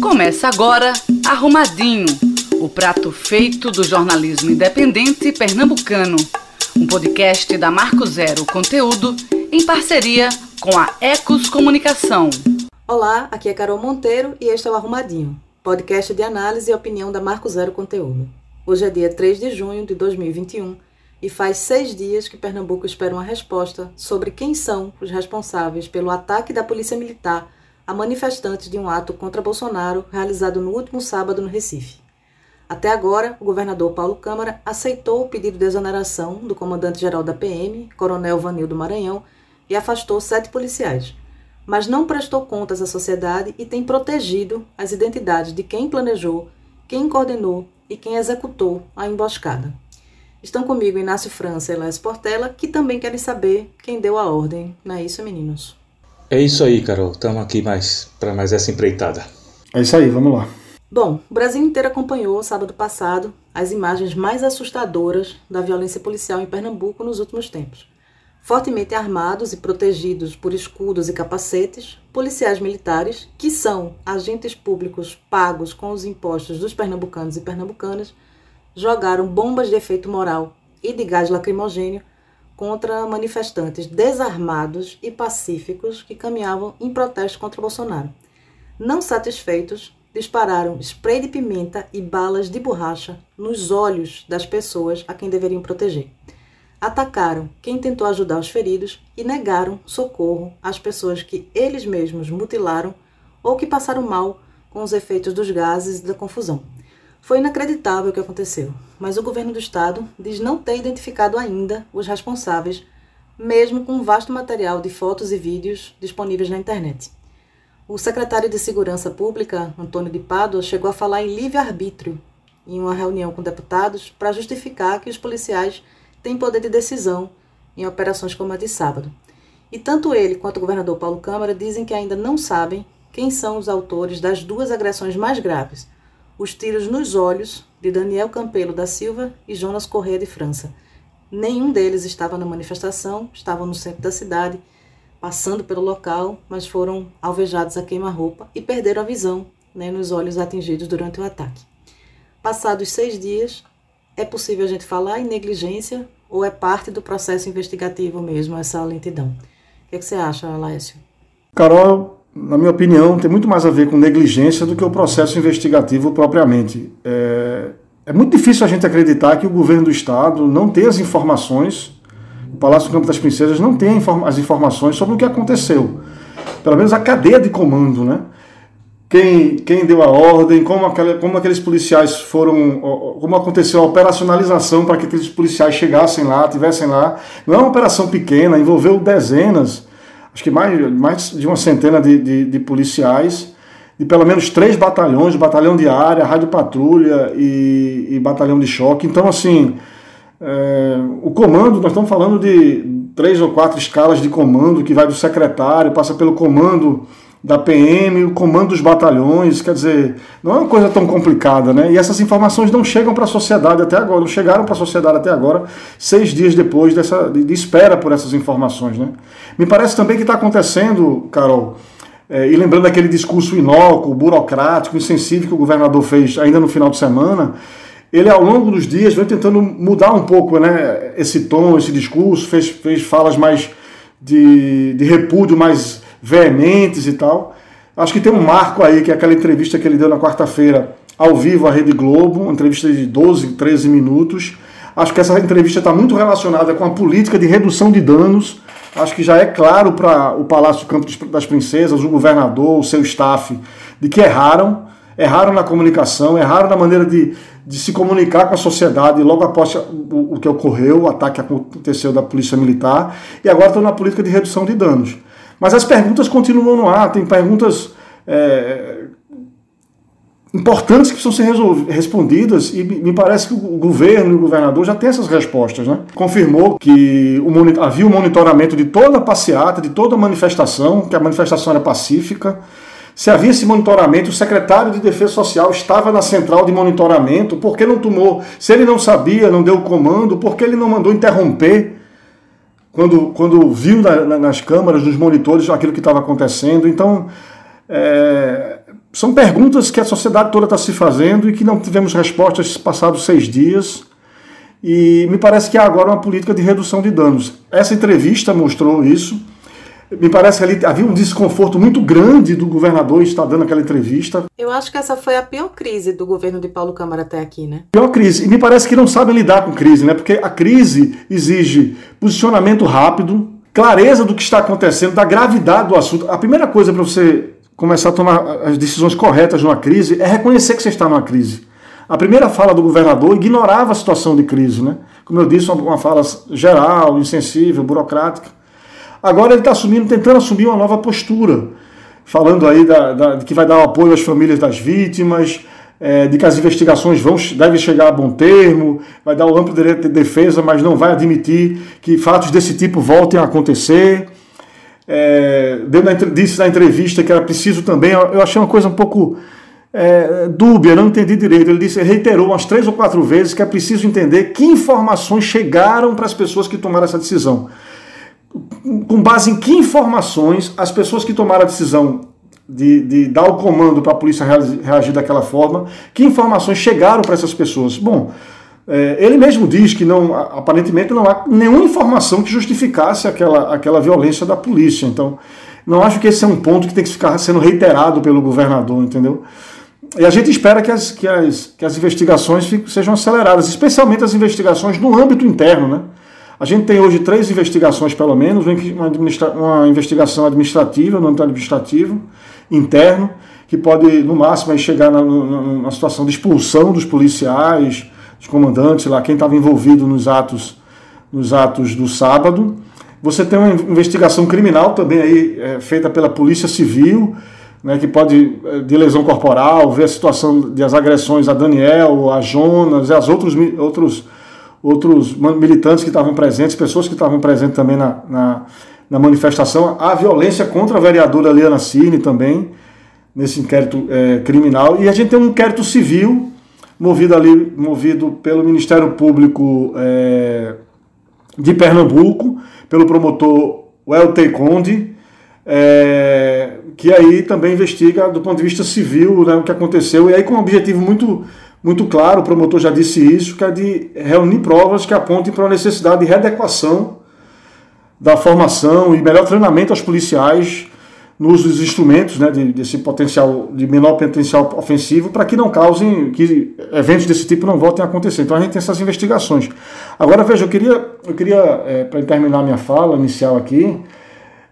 Começa agora Arrumadinho, o prato feito do jornalismo independente pernambucano. Um podcast da Marco Zero Conteúdo em parceria com a Ecos Comunicação. Olá, aqui é Carol Monteiro e este é o Arrumadinho, podcast de análise e opinião da Marco Zero Conteúdo. Hoje é dia 3 de junho de 2021 e faz seis dias que Pernambuco espera uma resposta sobre quem são os responsáveis pelo ataque da Polícia Militar a manifestantes de um ato contra Bolsonaro realizado no último sábado no Recife. Até agora, o governador Paulo Câmara aceitou o pedido de exoneração do comandante-geral da PM, Coronel Vanildo Maranhão, e afastou sete policiais, mas não prestou contas à sociedade e tem protegido as identidades de quem planejou, quem coordenou e quem executou a emboscada. Estão comigo Inácio França e Léo Portela, que também querem saber quem deu a ordem. Não é isso, meninos? É isso aí, Carol. Estamos aqui mais para mais essa empreitada. É isso aí, vamos lá. Bom, o Brasil inteiro acompanhou sábado passado as imagens mais assustadoras da violência policial em Pernambuco nos últimos tempos. Fortemente armados e protegidos por escudos e capacetes, policiais militares, que são agentes públicos pagos com os impostos dos pernambucanos e pernambucanas, jogaram bombas de efeito moral e de gás lacrimogênio contra manifestantes desarmados e pacíficos que caminhavam em protesto contra Bolsonaro. Não satisfeitos, dispararam spray de pimenta e balas de borracha nos olhos das pessoas a quem deveriam proteger. Atacaram quem tentou ajudar os feridos e negaram socorro às pessoas que eles mesmos mutilaram ou que passaram mal com os efeitos dos gases e da confusão. Foi inacreditável o que aconteceu, mas o governo do estado diz não ter identificado ainda os responsáveis, mesmo com um vasto material de fotos e vídeos disponíveis na internet. O secretário de Segurança Pública, Antônio de Pádua, chegou a falar em livre-arbítrio em uma reunião com deputados para justificar que os policiais têm poder de decisão em operações como a de sábado. E tanto ele quanto o governador Paulo Câmara dizem que ainda não sabem quem são os autores das duas agressões mais graves, os tiros nos olhos de Daniel Campelo da Silva e Jonas Corrêa de França. Nenhum deles estava na manifestação, estavam no centro da cidade, passando pelo local, mas foram alvejados a queima-roupa e perderam a visão né, nos olhos atingidos durante o ataque. Passados seis dias, é possível a gente falar em negligência ou é parte do processo investigativo mesmo essa lentidão? O que, é que você acha, Laércio? Carol, na minha opinião, tem muito mais a ver com negligência do que o processo investigativo propriamente. É, é muito difícil a gente acreditar que o governo do Estado não tem as informações, o Palácio do Campo das Princesas não tem as informações sobre o que aconteceu. Pelo menos a cadeia de comando, né? Quem, quem deu a ordem, como, como aqueles policiais foram, como aconteceu a operacionalização para que aqueles policiais chegassem lá, tivessem lá. Não é uma operação pequena, envolveu dezenas, acho que mais, mais de uma centena de, de, de policiais, de pelo menos três batalhões, batalhão de área, rádio patrulha e, e batalhão de choque. Então, assim, é, o comando, nós estamos falando de três ou quatro escalas de comando, que vai do secretário, passa pelo comando da PM, o comando dos batalhões, quer dizer, não é uma coisa tão complicada, né? E essas informações não chegam para a sociedade até agora, não chegaram para a sociedade até agora, seis dias depois dessa, de, espera por essas informações, né? Me parece também que está acontecendo, Carol, é, e lembrando aquele discurso inócuo, burocrático, insensível que o governador fez ainda no final de semana, ele ao longo dos dias vem tentando mudar um pouco né, esse tom, esse discurso, fez, fez falas mais de, de repúdio, mais veementes e tal. Acho que tem um marco aí, que é aquela entrevista que ele deu na quarta-feira ao vivo à Rede Globo, uma entrevista de 12, 13 minutos. Acho que essa entrevista está muito relacionada com a política de redução de danos. Acho que já é claro para o Palácio Campo das Princesas, o governador, o seu staff, de que erraram. Erraram na comunicação, erraram na maneira de, de se comunicar com a sociedade logo após o, o que ocorreu, o ataque que aconteceu da Polícia Militar, e agora estão na política de redução de danos. Mas as perguntas continuam no ar, tem perguntas é, importantes que precisam ser respondidas e me parece que o governo e o governador já têm essas respostas. Né? Confirmou que o, havia um monitoramento de toda a passeata, de toda a manifestação, que a manifestação era pacífica. Se havia esse monitoramento, o secretário de Defesa Social estava na central de monitoramento, por que não tomou? Se ele não sabia, não deu o comando, por que ele não mandou interromper quando, quando viu na, na, nas câmaras, nos monitores, aquilo que estava acontecendo. Então, é, são perguntas que a sociedade toda está se fazendo e que não tivemos respostas passados seis dias. E me parece que há agora uma política de redução de danos. Essa entrevista mostrou isso. Me parece que ali havia um desconforto muito grande do governador estar dando aquela entrevista. Eu acho que essa foi a pior crise do governo de Paulo Câmara até aqui, né? Pior crise. E me parece que não sabem lidar com crise, né? Porque a crise exige posicionamento rápido, clareza do que está acontecendo, da gravidade do assunto. A primeira coisa para você começar a tomar as decisões corretas numa crise é reconhecer que você está numa crise. A primeira fala do governador ignorava a situação de crise, né? Como eu disse, uma fala geral, insensível, burocrática. Agora ele está assumindo, tentando assumir uma nova postura, falando aí da, da, que vai dar apoio às famílias das vítimas, é, de que as investigações vão, devem chegar a bom termo, vai dar o amplo direito de defesa, mas não vai admitir que fatos desse tipo voltem a acontecer. É, na, disse na entrevista que era preciso também, eu achei uma coisa um pouco é, dúbia, não entendi direito. Ele disse, reiterou umas três ou quatro vezes que é preciso entender que informações chegaram para as pessoas que tomaram essa decisão. Com base em que informações as pessoas que tomaram a decisão de, de dar o comando para a polícia reagir daquela forma, que informações chegaram para essas pessoas? Bom, é, ele mesmo diz que não, aparentemente não há nenhuma informação que justificasse aquela, aquela violência da polícia. Então, não acho que esse é um ponto que tem que ficar sendo reiterado pelo governador, entendeu? E a gente espera que as, que as, que as investigações sejam aceleradas, especialmente as investigações no âmbito interno. Né? A gente tem hoje três investigações, pelo menos, uma, administra uma investigação administrativa, no âmbito administrativo, interno, que pode, no máximo, chegar na, na, situação de expulsão dos policiais, dos comandantes, lá, quem estava envolvido nos atos, nos atos do sábado. Você tem uma investigação criminal também aí, é, feita pela Polícia Civil, né, que pode, eh, de lesão corporal, ver a situação das agressões a Daniel, a Jonas e as outros, outros, outros militantes que estavam presentes, pessoas que estavam presentes também na, na, na manifestação, a violência contra a vereadora Liana Cine também, nesse inquérito é, criminal, e a gente tem um inquérito civil movido ali, movido pelo Ministério Público é, de Pernambuco, pelo promotor Welter Conde, é, que aí também investiga do ponto de vista civil né, o que aconteceu, e aí com um objetivo muito, muito claro, o promotor já disse isso, que é de reunir provas que apontem para a necessidade de readequação da formação e melhor treinamento aos policiais no uso dos instrumentos, né, de, desse potencial, de menor potencial ofensivo, para que não causem, que eventos desse tipo não voltem a acontecer. Então a gente tem essas investigações. Agora, veja, eu queria, eu queria é, para terminar minha fala inicial aqui,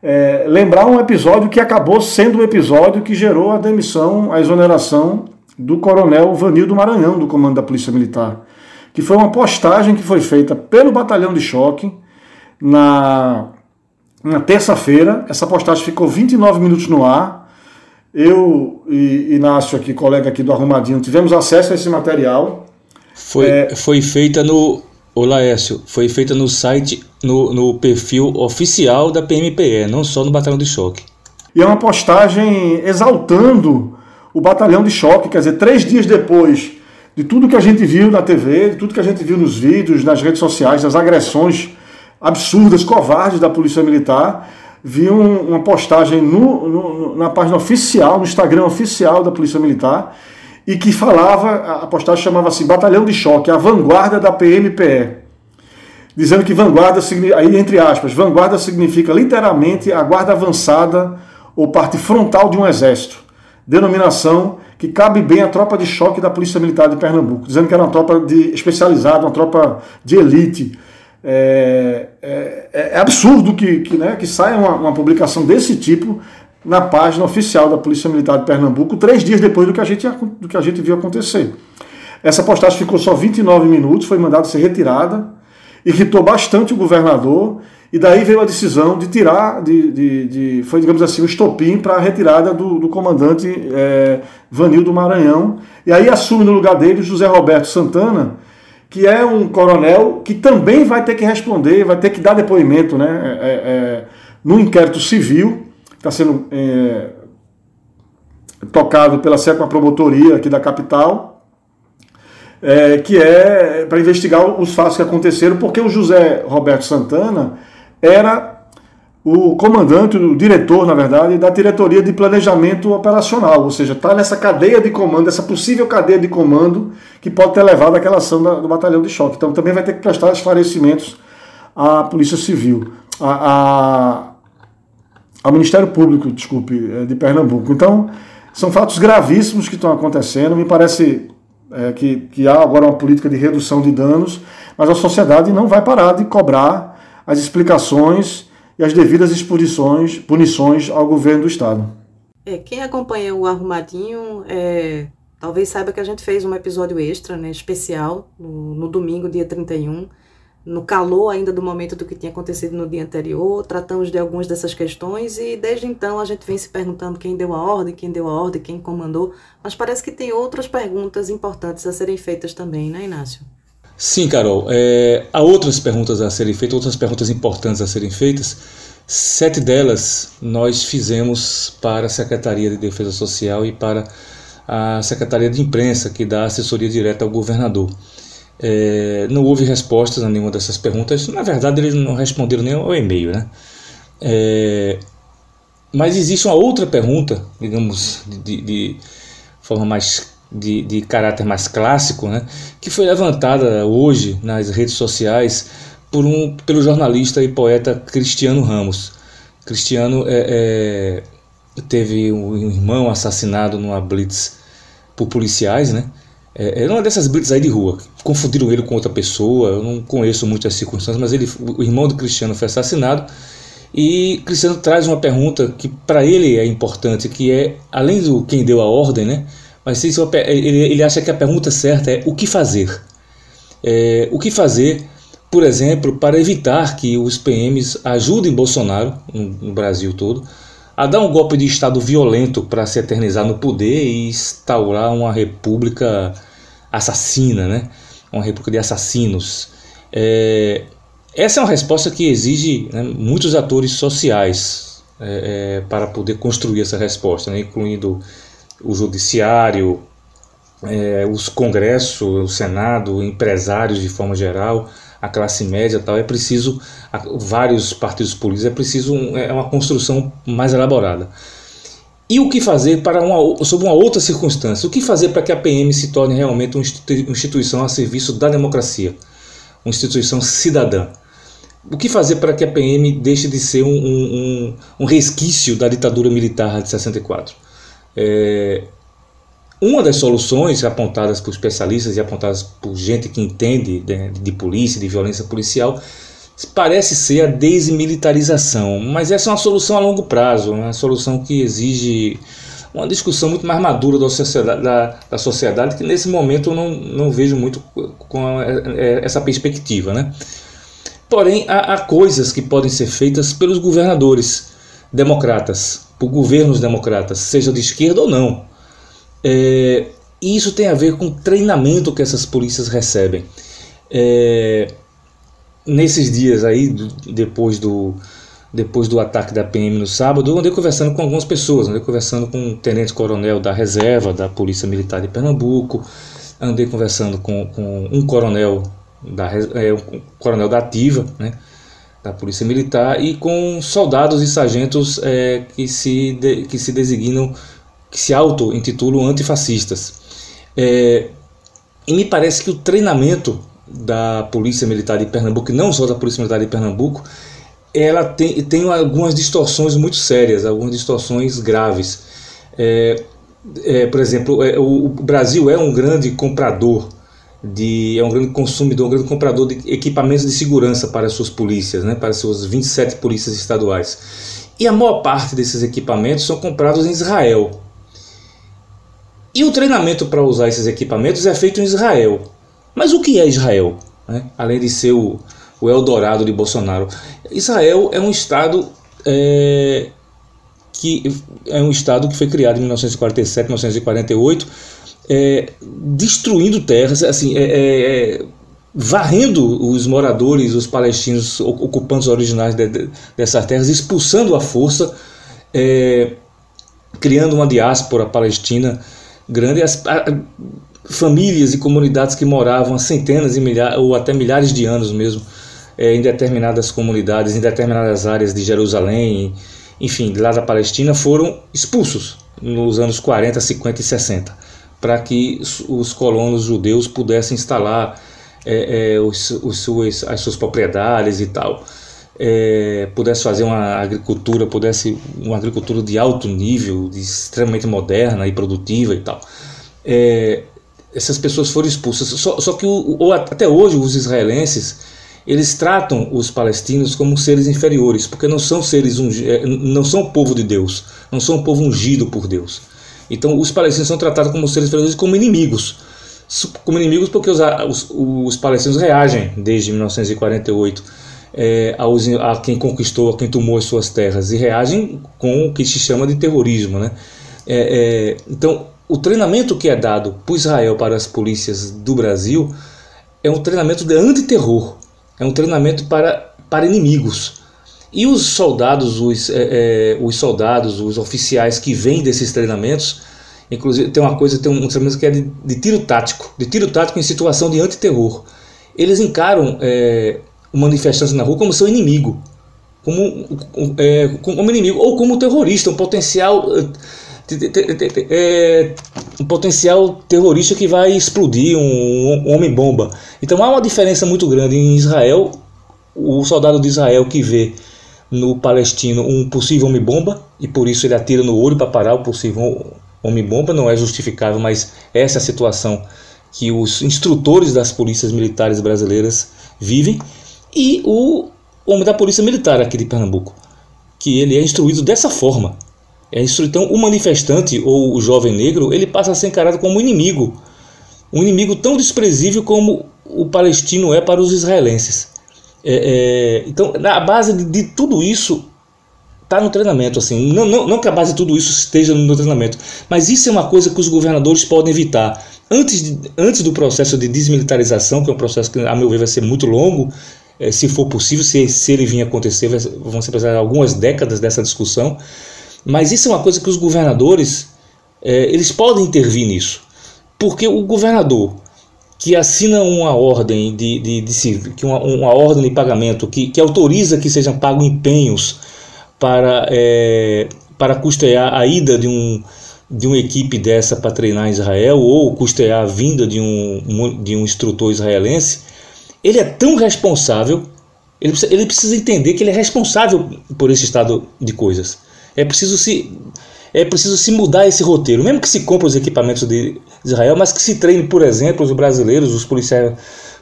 é, lembrar um episódio que acabou sendo o episódio que gerou a demissão, a exoneração do coronel Vanildo Maranhão, do comando da Polícia Militar, que foi uma postagem que foi feita pelo Batalhão de Choque na, na terça-feira. Essa postagem ficou 29 minutos no ar. Eu e Inácio, aqui, colega aqui do Arrumadinho, tivemos acesso a esse material. Foi, é, foi feita no Ô Laércio, foi feita no site, no, no perfil oficial da PMPE, não só no Batalhão de Choque. E é uma postagem exaltando o Batalhão de Choque, quer dizer, três dias depois de tudo que a gente viu na TV, de tudo que a gente viu nos vídeos, nas redes sociais, das agressões absurdas, covardes da Polícia Militar, vi um, uma postagem no, no, na página oficial, no Instagram oficial da Polícia Militar, e que falava, a postagem chamava assim, Batalhão de Choque, a vanguarda da PMPE. Dizendo que vanguarda, aí entre aspas, vanguarda significa literalmente a guarda avançada ou parte frontal de um exército. Denominação que cabe bem à tropa de choque da Polícia Militar de Pernambuco, dizendo que era uma tropa de, especializada, uma tropa de elite. É, é, é absurdo que, que, né, que saia uma, uma publicação desse tipo na página oficial da Polícia Militar de Pernambuco, três dias depois do que a gente, do que a gente viu acontecer. Essa postagem ficou só 29 minutos, foi mandada ser retirada, irritou bastante o governador, e daí veio a decisão de tirar, de, de, de foi, digamos assim, um estopim para a retirada do, do comandante é, Vanildo Maranhão. E aí assume no lugar dele José Roberto Santana, que é um coronel que também vai ter que responder, vai ter que dar depoimento né, é, é, no inquérito civil está sendo é, tocado pela sétima promotoria aqui da capital, que é para investigar os fatos que aconteceram, porque o José Roberto Santana era o comandante, o diretor, na verdade, da diretoria de planejamento operacional, ou seja, está nessa cadeia de comando, essa possível cadeia de comando que pode ter levado àquela ação do batalhão de choque. Então também vai ter que prestar esclarecimentos à Polícia Civil, a, a, ao Ministério Público, desculpe, é, de Pernambuco. Então são fatos gravíssimos que estão acontecendo. Me parece é, que, que há agora uma política de redução de danos, mas a sociedade não vai parar de cobrar as explicações e as devidas exposições, punições ao governo do Estado. É, quem acompanha o Arrumadinho é, talvez saiba que a gente fez um episódio extra, né, especial, no, no domingo, dia 31, no calor ainda do momento do que tinha acontecido no dia anterior, tratamos de algumas dessas questões e desde então a gente vem se perguntando quem deu a ordem, quem deu a ordem, quem comandou, mas parece que tem outras perguntas importantes a serem feitas também, né, Inácio? Sim, Carol. É, há outras perguntas a serem feitas, outras perguntas importantes a serem feitas. Sete delas nós fizemos para a Secretaria de Defesa Social e para a Secretaria de Imprensa, que dá assessoria direta ao governador. É, não houve respostas a nenhuma dessas perguntas. Na verdade, eles não responderam nem ao e-mail, né? É, mas existe uma outra pergunta, digamos, de, de forma mais de, de caráter mais clássico, né, que foi levantada hoje nas redes sociais por um, pelo jornalista e poeta Cristiano Ramos. Cristiano é, é, teve um irmão assassinado numa blitz por policiais, né? É, era uma dessas blitz aí de rua. Confundiram ele com outra pessoa. Eu não conheço muito as circunstâncias, mas ele, o irmão do Cristiano foi assassinado. E Cristiano traz uma pergunta que para ele é importante, que é além do quem deu a ordem, né? Mas ele, ele acha que a pergunta certa é o que fazer. É, o que fazer, por exemplo, para evitar que os PMs ajudem Bolsonaro, no Brasil todo, a dar um golpe de Estado violento para se eternizar no poder e instaurar uma república assassina, né? uma república de assassinos. É, essa é uma resposta que exige né, muitos atores sociais é, é, para poder construir essa resposta, né, incluindo o judiciário, é, os congressos, o senado, empresários de forma geral, a classe média tal, é preciso vários partidos políticos, é preciso é uma construção mais elaborada. E o que fazer para uma, sob uma outra circunstância? O que fazer para que a PM se torne realmente uma instituição a serviço da democracia, uma instituição cidadã? O que fazer para que a PM deixe de ser um, um, um resquício da ditadura militar de 64? É, uma das soluções apontadas por especialistas e apontadas por gente que entende de, de polícia, de violência policial, parece ser a desmilitarização, mas essa é uma solução a longo prazo, uma solução que exige uma discussão muito mais madura da sociedade, da, da sociedade que nesse momento eu não, não vejo muito com é, essa perspectiva. Né? Porém, há, há coisas que podem ser feitas pelos governadores democratas, por governos democratas, seja de esquerda ou não. É, e isso tem a ver com o treinamento que essas polícias recebem. É, nesses dias aí, depois do, depois do ataque da PM no sábado, eu andei conversando com algumas pessoas, andei conversando com um tenente-coronel da reserva da Polícia Militar de Pernambuco, andei conversando com, com um coronel da, é, um coronel da ativa, né, da Polícia Militar, e com soldados e sargentos é, que, se de, que se designam, que se auto-intitulam antifascistas. É, e me parece que o treinamento da Polícia Militar de Pernambuco, e não só da Polícia Militar de Pernambuco, ela tem, tem algumas distorções muito sérias, algumas distorções graves. É, por exemplo, o, o, Brasil é um grande comprador de é um grande consumidor, um grande comprador de equipamentos de segurança para as suas polícias, né, para as suas 27 polícias estaduais. E a maior parte desses equipamentos são comprados em Israel. E o treinamento para usar esses equipamentos é feito em Israel. Mas o que é Israel? Né? Além de ser o, o Eldorado de Bolsonaro. Israel é um estado é, que é um estado que foi criado em 1947, 1948 é, destruindo terras, assim, é, é, é, varrendo os moradores, os palestinos, ocupantes originais de, de, dessas terras, expulsando à força, é, criando uma diáspora palestina grande. As, a, famílias e comunidades que moravam há centenas e milhares, ou até milhares de anos mesmo é, em determinadas comunidades, em determinadas áreas de Jerusalém, enfim, lá da Palestina, foram expulsos nos anos 40, 50 e 60, para que os colonos judeus pudessem instalar é, é, os, os suas, as suas propriedades e tal. É, pudesse fazer uma agricultura, pudesse uma agricultura de alto nível, de extremamente moderna e produtiva e tal. É, essas pessoas foram expulsas. Só, só que o, o, até hoje os israelenses eles tratam os palestinos como seres inferiores, porque não são seres é, não são povo de Deus, não são povo ungido por Deus. Então os palestinos são tratados como seres inferiores, como inimigos, como inimigos porque os, os, os palestinos reagem desde 1948 é, aos, a quem conquistou, a quem tomou as suas terras e reagem com o que se chama de terrorismo, né? É, é, então o treinamento que é dado por Israel para as polícias do Brasil é um treinamento de antiterror é um treinamento para, para inimigos. E os soldados, os, é, é, os soldados, os oficiais que vêm desses treinamentos, inclusive tem uma coisa, tem um, treinamento que é de, de, tiro tático, de tiro tático em situação de antiterror. Eles encaram é, o manifestante na rua como seu inimigo, como, é, como inimigo, ou como terrorista, um potencial é, um potencial terrorista que vai explodir, um, um homem-bomba. Então há uma diferença muito grande em Israel, o soldado de Israel que vê no palestino um possível homem-bomba e por isso ele atira no olho para parar o possível homem-bomba, não é justificável, mas essa é a situação que os instrutores das polícias militares brasileiras vivem e o homem da polícia militar aqui de Pernambuco, que ele é instruído dessa forma. É isso, então, o manifestante ou o jovem negro ele passa a ser encarado como um inimigo, um inimigo tão desprezível como o palestino é para os israelenses. É, é, então, na base de, de tudo isso está no treinamento, assim, não, não, não que a base de tudo isso esteja no treinamento, mas isso é uma coisa que os governadores podem evitar. Antes, de, antes do processo de desmilitarização, que é um processo que, a meu ver, vai ser muito longo, é, se for possível, se, se ele vir a acontecer, vai, vão ser precisadas algumas décadas dessa discussão. Mas isso é uma coisa que os governadores é, eles podem intervir nisso. Porque o governador que assina uma ordem de, de, de, que uma, uma, ordem de pagamento que, que autoriza que sejam pagos empenhos para, é, para custear a ida de, um, de uma equipe dessa para treinar Israel ou custear a vinda de um, de um instrutor israelense, ele é tão responsável, ele precisa, ele precisa entender que ele é responsável por esse estado de coisas. É preciso se é preciso se mudar esse roteiro, mesmo que se compre os equipamentos de Israel, mas que se treine, por exemplo, os brasileiros, os policiais,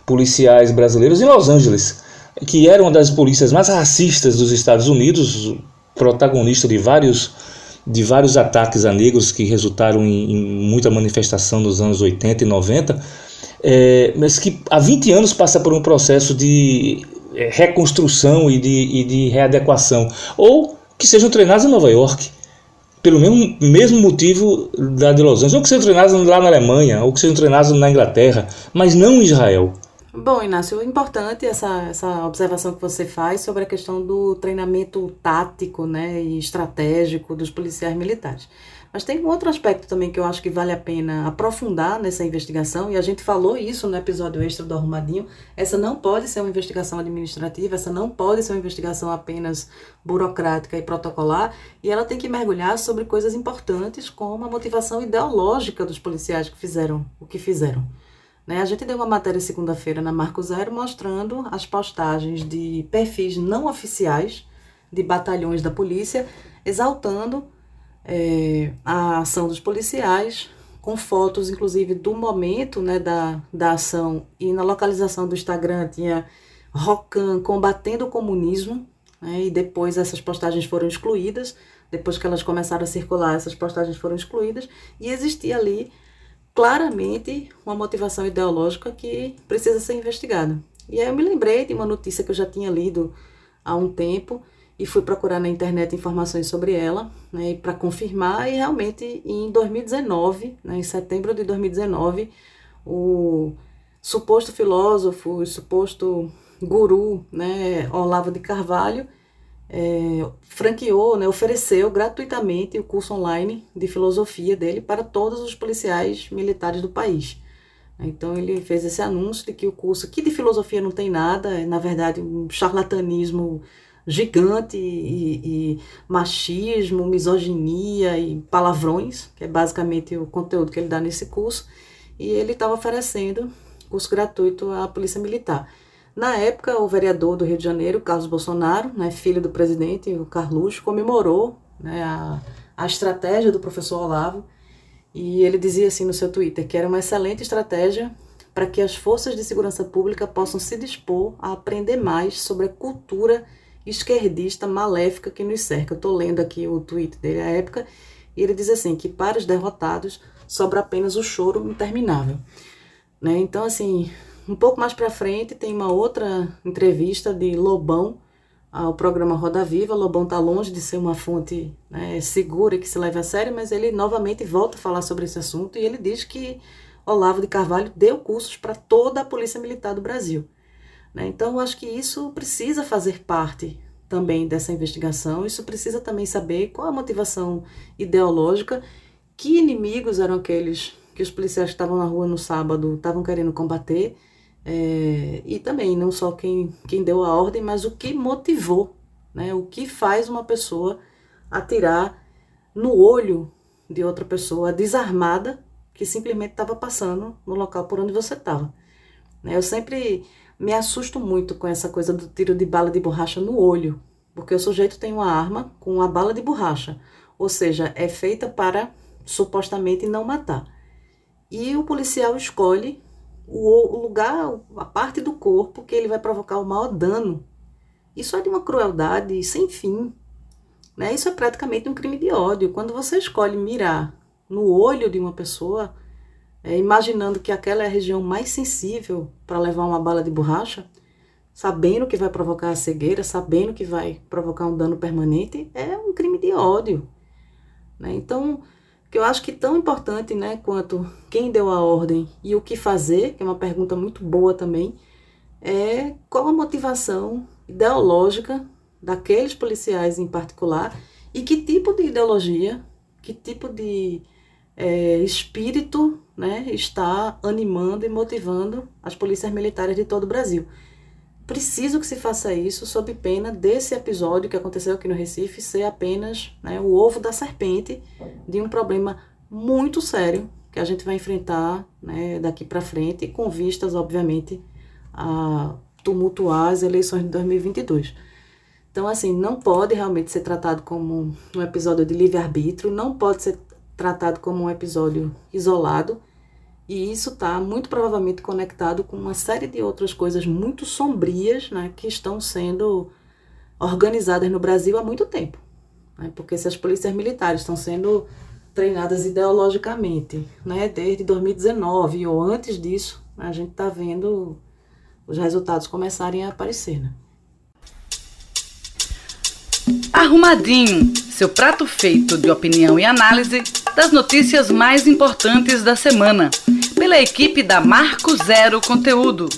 policiais brasileiros em Los Angeles, que era uma das polícias mais racistas dos Estados Unidos, protagonista de vários de vários ataques a negros que resultaram em, em muita manifestação nos anos 80 e 90, é, mas que há 20 anos passa por um processo de é, reconstrução e de, e de readequação. Ou que sejam treinados em Nova York, pelo mesmo, mesmo motivo da de Los Angeles, ou que sejam treinados lá na Alemanha, ou que sejam treinados na Inglaterra, mas não em Israel. Bom, Inácio, é importante essa, essa observação que você faz sobre a questão do treinamento tático né, e estratégico dos policiais militares. Mas tem um outro aspecto também que eu acho que vale a pena aprofundar nessa investigação, e a gente falou isso no episódio extra do Arrumadinho. Essa não pode ser uma investigação administrativa, essa não pode ser uma investigação apenas burocrática e protocolar, e ela tem que mergulhar sobre coisas importantes, como a motivação ideológica dos policiais que fizeram o que fizeram. Né? A gente deu uma matéria segunda-feira na Marco Zero mostrando as postagens de perfis não oficiais de batalhões da polícia, exaltando é, a ação dos policiais, com fotos, inclusive, do momento né, da, da ação. E na localização do Instagram tinha Rocan combatendo o comunismo, né, e depois essas postagens foram excluídas. Depois que elas começaram a circular, essas postagens foram excluídas. E existia ali claramente uma motivação ideológica que precisa ser investigada. E aí eu me lembrei de uma notícia que eu já tinha lido há um tempo, e fui procurar na internet informações sobre ela, né, para confirmar, e realmente em 2019, né, em setembro de 2019, o suposto filósofo, o suposto guru, né, Olavo de Carvalho, é, franqueou, né, ofereceu gratuitamente o curso online de filosofia dele para todos os policiais militares do país. Então ele fez esse anúncio de que o curso, que de filosofia não tem nada, é na verdade um charlatanismo gigante e, e, machismo, misoginia e palavrões, que é basicamente o conteúdo que ele dá nesse curso, e ele estava oferecendo curso gratuito à Polícia Militar. Na época, o vereador do Rio de Janeiro, Carlos Bolsonaro, né, filho do presidente, o Carluxo, comemorou né, a, a estratégia do professor Olavo, e ele dizia assim no seu Twitter que era uma excelente estratégia para que as forças de segurança pública possam se dispor a aprender mais sobre a cultura esquerdista maléfica que nos cerca. Eu estou lendo aqui o tweet dele à época, e ele diz assim, que para os derrotados sobra apenas o choro interminável. Né? Então, assim, um pouco mais para frente tem uma outra entrevista de Lobão ao programa Roda Viva. Lobão está longe de ser uma fonte né, segura que se leve a sério, mas ele novamente volta a falar sobre esse assunto e ele diz que Olavo de Carvalho deu cursos para toda a Polícia Militar do Brasil. Né? Então, eu acho que isso precisa fazer parte também dessa investigação, isso precisa também saber qual a motivação ideológica, que inimigos eram aqueles que os policiais que estavam na rua no sábado estavam querendo combater, é, e também não só quem, quem deu a ordem, mas o que motivou, né? o que faz uma pessoa atirar no olho de outra pessoa desarmada que simplesmente estava passando no local por onde você estava. Né? Eu sempre me assusto muito com essa coisa do tiro de bala de borracha no olho, porque o sujeito tem uma arma com uma bala de borracha, ou seja, é feita para supostamente não matar. E o policial escolhe o, lugar, a parte do corpo que ele vai provocar o maior dano. Isso é de uma crueldade sem fim. Né? Isso é praticamente um crime de ódio. Quando você escolhe mirar no olho de uma pessoa, é, imaginando que aquela é a região mais sensível para levar uma bala de borracha, sabendo que vai provocar a cegueira, sabendo que vai provocar um dano permanente, é um crime de ódio. Né? Então, que eu acho que tão importante né, quanto quem deu a ordem e o que fazer, que é uma pergunta muito boa também, é qual a motivação ideológica daqueles policiais em particular e que tipo de ideologia, que tipo de é, espírito né, está animando e motivando as polícias militares de todo o Brasil. Preciso que se faça isso sob pena desse episódio que aconteceu aqui no Recife ser apenas né, o ovo da serpente de um problema muito sério que a gente vai enfrentar né, daqui para frente, com vistas, obviamente, a tumultuar as eleições de 2022. Então, assim, não pode realmente ser tratado como um episódio de livre-arbítrio, não pode ser tratado como um episódio isolado, e isso está muito provavelmente conectado com uma série de outras coisas muito sombrias né, que estão sendo organizadas no Brasil há muito tempo. Né, porque se as polícias militares estão sendo treinadas ideologicamente né, desde 2019 ou antes disso, a gente está vendo os resultados começarem a aparecer. Né? Arrumadinho, seu prato feito de opinião e análise das notícias mais importantes da semana, pela equipe da Marco Zero Conteúdo.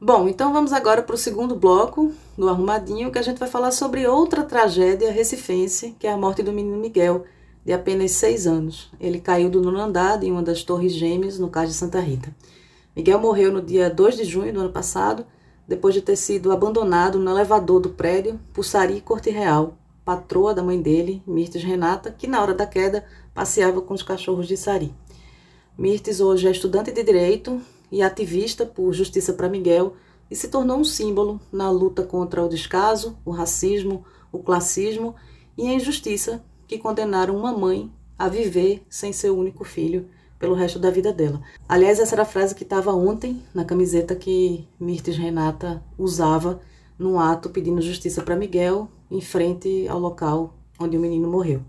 Bom, então vamos agora para o segundo bloco do Arrumadinho, que a gente vai falar sobre outra tragédia recifense, que é a morte do menino Miguel, de apenas seis anos. Ele caiu do nono andar em uma das torres gêmeas no Cais de Santa Rita. Miguel morreu no dia 2 de junho do ano passado, depois de ter sido abandonado no elevador do prédio por Sari Corte Real, patroa da mãe dele, Mirtes Renata, que na hora da queda passeava com os cachorros de Sari. Mirtes hoje é estudante de direito e ativista por justiça para Miguel e se tornou um símbolo na luta contra o descaso, o racismo, o classismo e a injustiça que condenaram uma mãe a viver sem seu único filho pelo resto da vida dela. Aliás, essa era a frase que estava ontem na camiseta que Mirtes Renata usava num ato pedindo justiça para Miguel em frente ao local onde o menino morreu.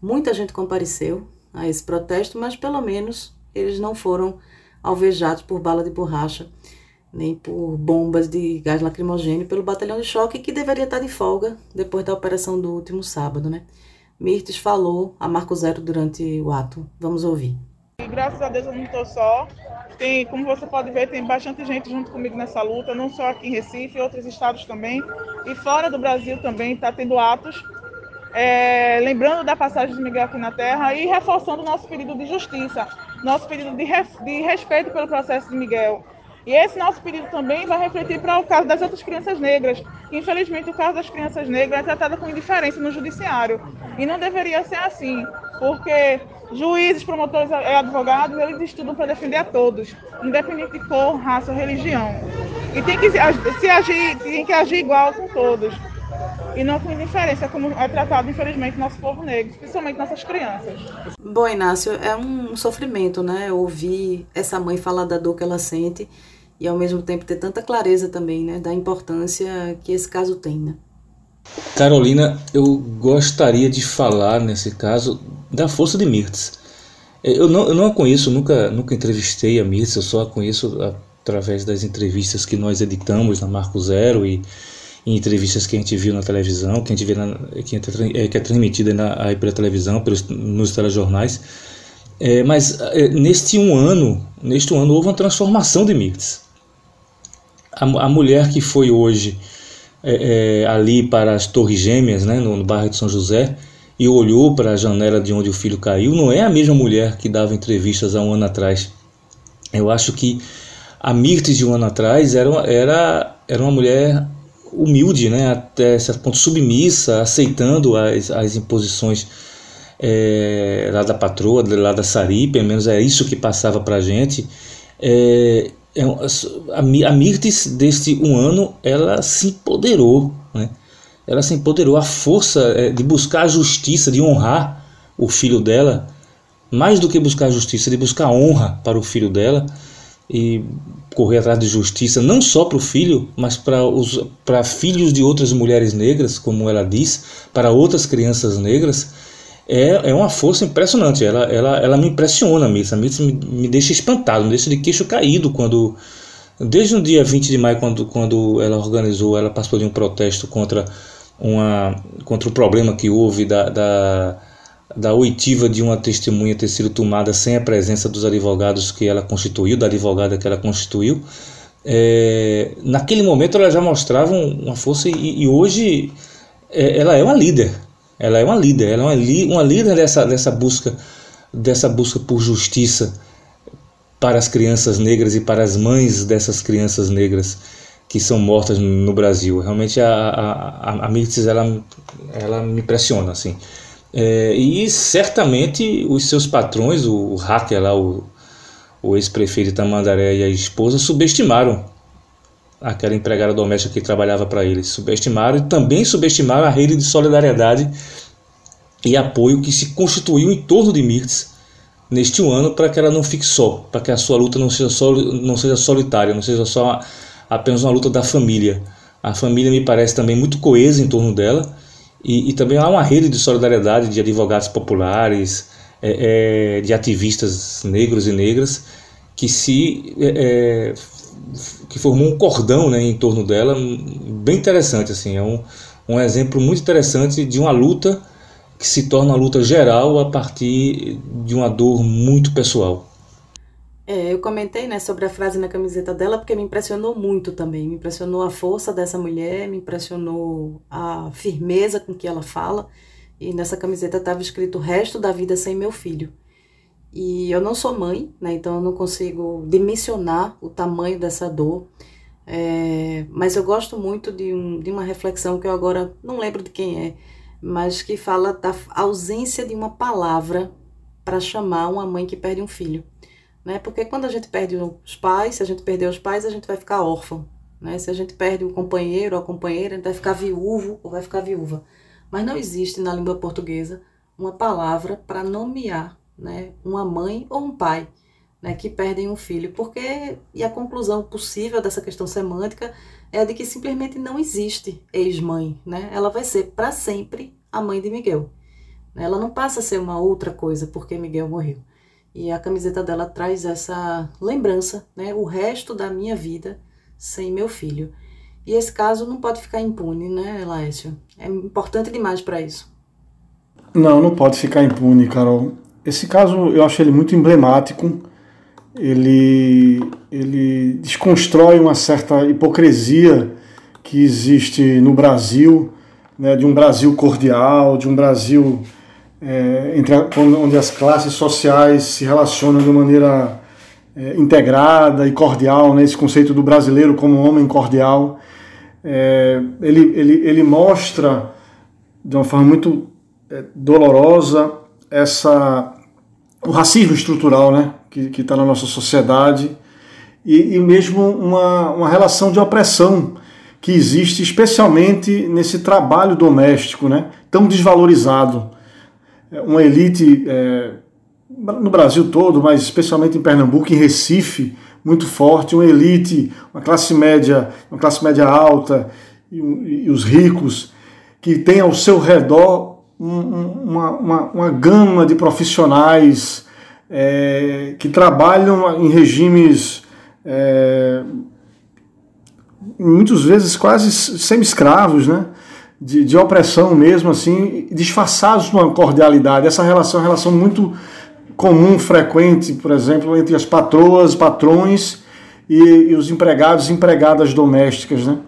Muita gente compareceu a esse protesto, mas pelo menos eles não foram alvejados por bala de borracha nem por bombas de gás lacrimogêneo pelo batalhão de choque que deveria estar de folga depois da operação do último sábado, né? Mirtes falou a Marco Zero durante o ato. Vamos ouvir. E graças a Deus eu não estou só. Tem, como você pode ver, tem bastante gente junto comigo nessa luta, não só aqui em Recife, outros estados também. E fora do Brasil também está tendo atos, é, lembrando da passagem de Miguel aqui na Terra e reforçando o nosso pedido de justiça. nosso pedido de, de respeito pelo processo de Miguel. E esse nosso pedido também vai refletir para o caso das outras crianças negras. Infelizmente, o caso das crianças negras é tratado com indiferença no judiciário. E não deveria ser assim, porque juízes, promotores e advogados, eles estudam para defender a todos, independente de cor, raça ou religião. E tem que se agir, tem que agir igual com todos. E não com indiferença, como é tratado, infelizmente, nosso povo negro, principalmente nossas crianças. Bom, Inácio, é um sofrimento, né? Ouvir essa mãe falar da dor que ela sente e ao mesmo tempo ter tanta clareza também, né, da importância que esse caso tem, né? Carolina, eu gostaria de falar nesse caso da força de Mirtz. É, eu não, eu não a conheço, nunca, nunca entrevistei a Mirtz, eu só a conheço através das entrevistas que nós editamos na Marco Zero e entrevistas que a gente viu na televisão, que a gente vê na, que, é, que é transmitida na, aí pela televisão, pelos, nos telejornais. É, mas é, neste um ano, neste um ano houve uma transformação de Mirtz a, a mulher que foi hoje é, é, ali para as Torres Gêmeas, né, no, no bairro de São José, e olhou para a janela de onde o filho caiu, não é a mesma mulher que dava entrevistas há um ano atrás. Eu acho que a Mirtes de um ano atrás era, era, era uma mulher humilde, né, até certo ponto submissa, aceitando as, as imposições é, lá da patroa, lá da Sari, pelo menos é isso que passava para a gente. É, é a, a Mirtes deste um ano ela se empoderou, né? Ela se empoderou, a força é, de buscar a justiça, de honrar o filho dela, mais do que buscar a justiça, de buscar honra para o filho dela e correr atrás de justiça não só para o filho, mas para os para filhos de outras mulheres negras, como ela diz, para outras crianças negras é, é uma força impressionante. Ela, ela, ela me impressiona, a Miss. A Miss me, me deixa espantado, me deixa de queixo caído quando. Desde o dia 20 de maio, quando, quando ela organizou, ela participou de um protesto contra, uma, contra o problema que houve da, da, da oitiva de uma testemunha ter sido tomada sem a presença dos advogados que ela constituiu, da advogada que ela constituiu. É, naquele momento ela já mostrava uma força e, e hoje é, ela é uma líder ela é uma líder, ela é uma, uma líder dessa, dessa busca dessa busca por justiça para as crianças negras e para as mães dessas crianças negras que são mortas no Brasil. Realmente a, a, a Mirtz, ela, ela me impressiona assim. É, e certamente os seus patrões, o, o hacker lá, o, o ex-prefeito Tamandaré e a esposa, subestimaram aquela empregada doméstica que trabalhava para eles. Subestimaram e também subestimaram a rede de solidariedade e apoio que se constituiu em torno de Mirtz neste ano para que ela não fique só, para que a sua luta não seja, só, não seja solitária, não seja só apenas uma luta da família. A família me parece também muito coesa em torno dela e, e também há uma rede de solidariedade de advogados populares, é, é, de ativistas negros e negras que se é, é que formou um cordão né, em torno dela, bem interessante. assim É um, um exemplo muito interessante de uma luta que se torna uma luta geral a partir de uma dor muito pessoal. É, eu comentei né, sobre a frase na camiseta dela porque me impressionou muito também. Me impressionou a força dessa mulher, me impressionou a firmeza com que ela fala. E nessa camiseta estava escrito: o resto da vida sem meu filho. E eu não sou mãe, né? Então eu não consigo dimensionar o tamanho dessa dor. É, mas eu gosto muito de, um, de uma reflexão que eu agora não lembro de quem é, mas que fala da ausência de uma palavra para chamar uma mãe que perde um filho. Né? Porque quando a gente perde os pais, se a gente perder os pais, a gente vai ficar órfão. Né? Se a gente perde o companheiro ou companheira, a gente vai ficar viúvo ou vai ficar viúva. Mas não existe na língua portuguesa uma palavra para nomear né, uma mãe ou um pai né, que perdem um filho, porque e a conclusão possível dessa questão semântica é a de que simplesmente não existe ex-mãe, né? Ela vai ser para sempre a mãe de Miguel. Ela não passa a ser uma outra coisa porque Miguel morreu. E a camiseta dela traz essa lembrança, né? O resto da minha vida sem meu filho. E esse caso não pode ficar impune, né, Laércio? É importante demais para isso. Não, não pode ficar impune, Carol. Esse caso eu acho ele muito emblemático. Ele, ele desconstrói uma certa hipocrisia que existe no Brasil, né, de um Brasil cordial, de um Brasil é, entre a, onde as classes sociais se relacionam de maneira é, integrada e cordial, né, esse conceito do brasileiro como homem cordial. É, ele, ele, ele mostra de uma forma muito é, dolorosa essa o racismo estrutural né, que está na nossa sociedade e, e mesmo uma, uma relação de opressão que existe especialmente nesse trabalho doméstico né, tão desvalorizado. É, uma elite é, no Brasil todo, mas especialmente em Pernambuco, em Recife, muito forte, uma elite, uma classe média, uma classe média alta e, e os ricos que tem ao seu redor uma, uma, uma gama de profissionais é, que trabalham em regimes é, muitas vezes quase semi-escravos, né? De, de, opressão mesmo, assim, disfarçados de uma cordialidade. Essa relação é uma relação muito comum, frequente, por exemplo, entre as patroas, patrões e, e os empregados empregadas domésticas, né?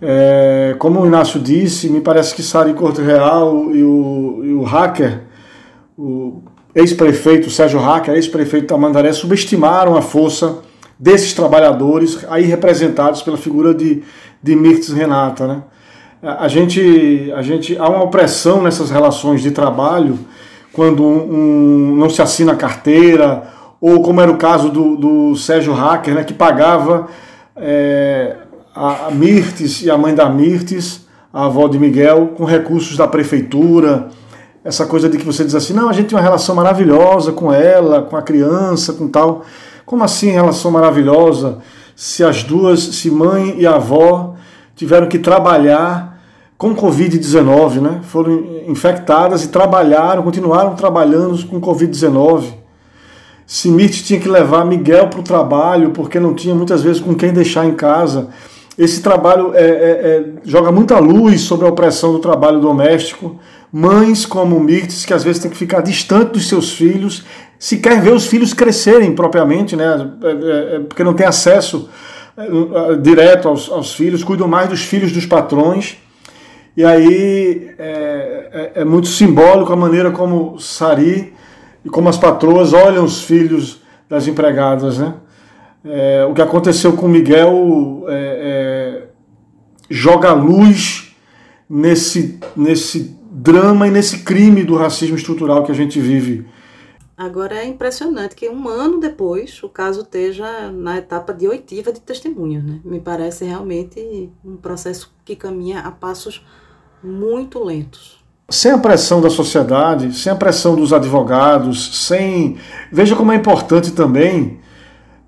É, como o Inácio disse, me parece que Sari Corte Real e o, e o hacker, o ex-prefeito Sérgio Hacker, ex-prefeito Tamandaré, subestimaram a força desses trabalhadores, aí representados pela figura de, de Mirtes Renata. Né? A, gente, a gente, há uma opressão nessas relações de trabalho quando um, um, não se assina a carteira, ou como era o caso do, do Sérgio Hacker, né, que pagava. É, a Mirtes e a mãe da Mirtes, a avó de Miguel, com recursos da prefeitura. Essa coisa de que você diz assim, não, a gente tem uma relação maravilhosa com ela, com a criança, com tal. Como assim relação maravilhosa? Se as duas, se mãe e avó tiveram que trabalhar com Covid-19, né? Foram infectadas e trabalharam, continuaram trabalhando com Covid-19. Se Mirtes tinha que levar Miguel para o trabalho porque não tinha muitas vezes com quem deixar em casa. Esse trabalho é, é, é, joga muita luz sobre a opressão do trabalho doméstico. Mães como Mirtes, que às vezes tem que ficar distante dos seus filhos, se quer ver os filhos crescerem propriamente, né? É, é, é, porque não tem acesso direto aos, aos, filhos, cuidam mais dos filhos dos patrões. E aí é, é, muito simbólico a maneira como Sari e como as patroas olham os filhos das empregadas, né? É, o que aconteceu com Miguel é, é, joga luz nesse, nesse drama e nesse crime do racismo estrutural que a gente vive. Agora é impressionante que um ano depois o caso esteja na etapa de oitiva de testemunhas. Né? Me parece realmente um processo que caminha a passos muito lentos. Sem a pressão da sociedade, sem a pressão dos advogados, sem. Veja como é importante também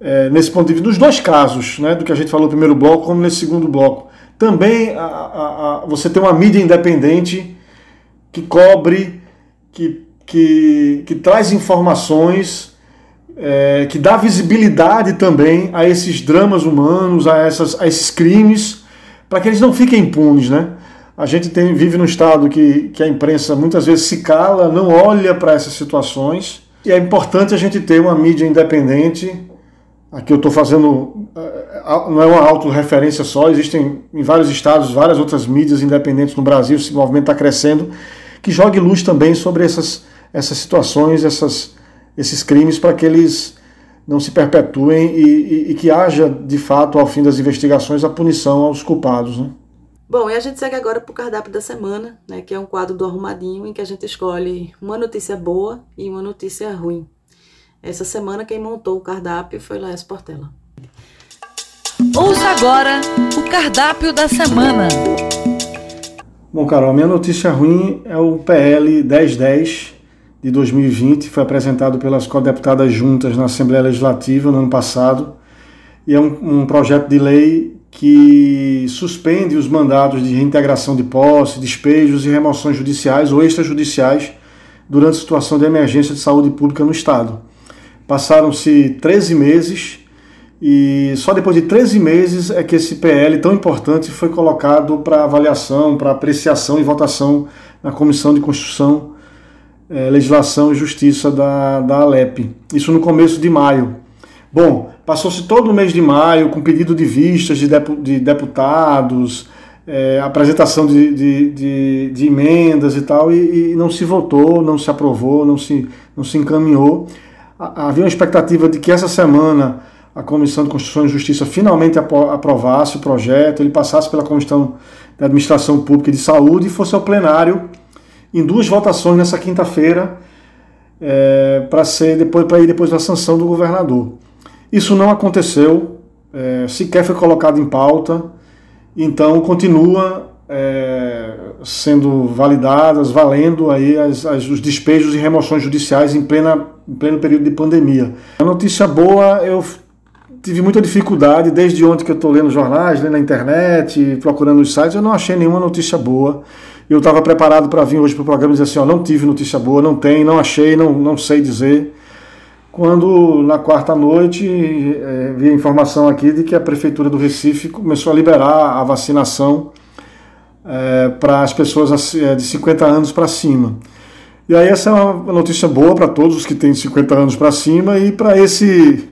é, nesse ponto de vista, nos dois casos, né, do que a gente falou no primeiro bloco, como nesse segundo bloco. Também a, a, a, você tem uma mídia independente que cobre, que, que, que traz informações, é, que dá visibilidade também a esses dramas humanos, a, essas, a esses crimes, para que eles não fiquem impunes. Né? A gente tem, vive num estado que, que a imprensa muitas vezes se cala, não olha para essas situações. E é importante a gente ter uma mídia independente Aqui eu estou fazendo, eh, não é uma autorreferência só, existem em vários estados várias outras mídias independentes no Brasil, esse movimento está crescendo, que jogue luz também sobre essas, essas situações, essas, esses crimes, para que eles não se perpetuem e, e, e, que haja, de fato, ao fim das investigações, a punição aos culpados. Né? Bom, e a gente segue agora para o cardápio da semana, né, que é um quadro do Arrumadinho, em que a gente escolhe uma notícia boa e uma notícia ruim. Essa semana quem montou o cardápio foi Laes Portela. Ouça agora o cardápio da semana. Bom, Carol, a minha notícia ruim é o PL 1010 de 2020, foi apresentado pelas co-deputadas juntas na Assembleia Legislativa no ano passado, e é um, um projeto de lei que suspende os mandados de reintegração de posse, despejos e remoções judiciais ou extrajudiciais durante a situação de emergência de saúde pública no Estado. Passaram-se 13 meses e só depois de 13 meses é que esse PL tão importante foi colocado para avaliação, para apreciação e votação na Comissão de Constituição, eh, Legislação e Justiça da, da Alep. Isso no começo de maio. Bom, passou-se todo o mês de maio com pedido de vistas de, de deputados, é, apresentação de, de, de, de, emendas e tal, e, e, não se votou, não se aprovou, não se, não se encaminhou. Havia uma expectativa de que essa semana a Comissão de Constituição e Justiça finalmente aprovasse o projeto, ele passasse pela Comissão de Administração Pública e de Saúde e fosse ao plenário em duas votações nessa quinta-feira é, para ser depois para ir depois da sanção do governador. Isso não aconteceu, é, sequer foi colocado em pauta, então continua é, sendo validadas, valendo aí as, as, os despejos e remoções judiciais em, plena, em pleno período de pandemia. A notícia boa, eu tive muita dificuldade desde ontem que eu estou lendo jornais, lendo na internet, procurando os sites, eu não achei nenhuma notícia boa. Eu estava preparado para vir hoje para o programa e dizer assim, ó, não tive notícia boa, não tem, não achei, não, não sei dizer. Quando na quarta noite é, vi a informação aqui de que a Prefeitura do Recife começou a liberar a vacinação é, para as pessoas é, de 50 anos para cima. E aí essa é uma notícia boa para todos os que têm 50 anos para cima e para esse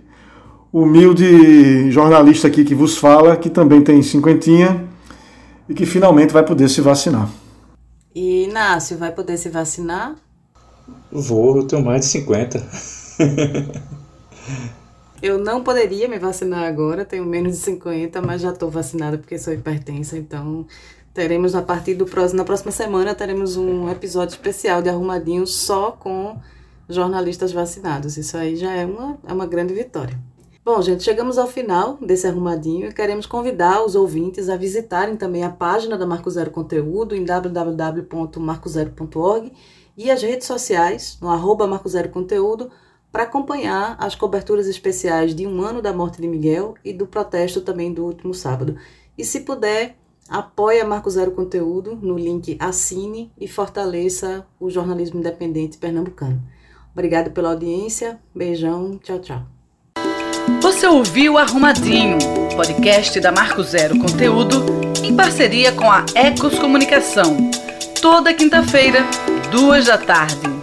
humilde jornalista aqui que vos fala, que também tem cinquentinha e que finalmente vai poder se vacinar. E Inácio, vai poder se vacinar? Vou, eu tenho mais de 50. eu não poderia me vacinar agora, tenho menos de 50, mas já estou vacinada porque sou hipertensa, então teremos a partir do próximo, na próxima semana teremos um episódio especial de Arrumadinho só com jornalistas vacinados. Isso aí já é uma, é uma grande vitória. Bom, gente, chegamos ao final desse arrumadinho e queremos convidar os ouvintes a visitarem também a página da Marco Zero Conteúdo em www.marcozero.org e as redes sociais no arroba Marco Zero Conteúdo para acompanhar as coberturas especiais de um ano da morte de Miguel e do protesto também do último sábado. E se puder, apoie a Marco Zero Conteúdo no link Assine e fortaleça o jornalismo independente pernambucano. Obrigado pela audiência, beijão, tchau, tchau. Você ouviu Arrumadinho, podcast da Marco Zero Conteúdo, em parceria com a Ecos Comunicação. Toda quinta-feira, duas da tarde.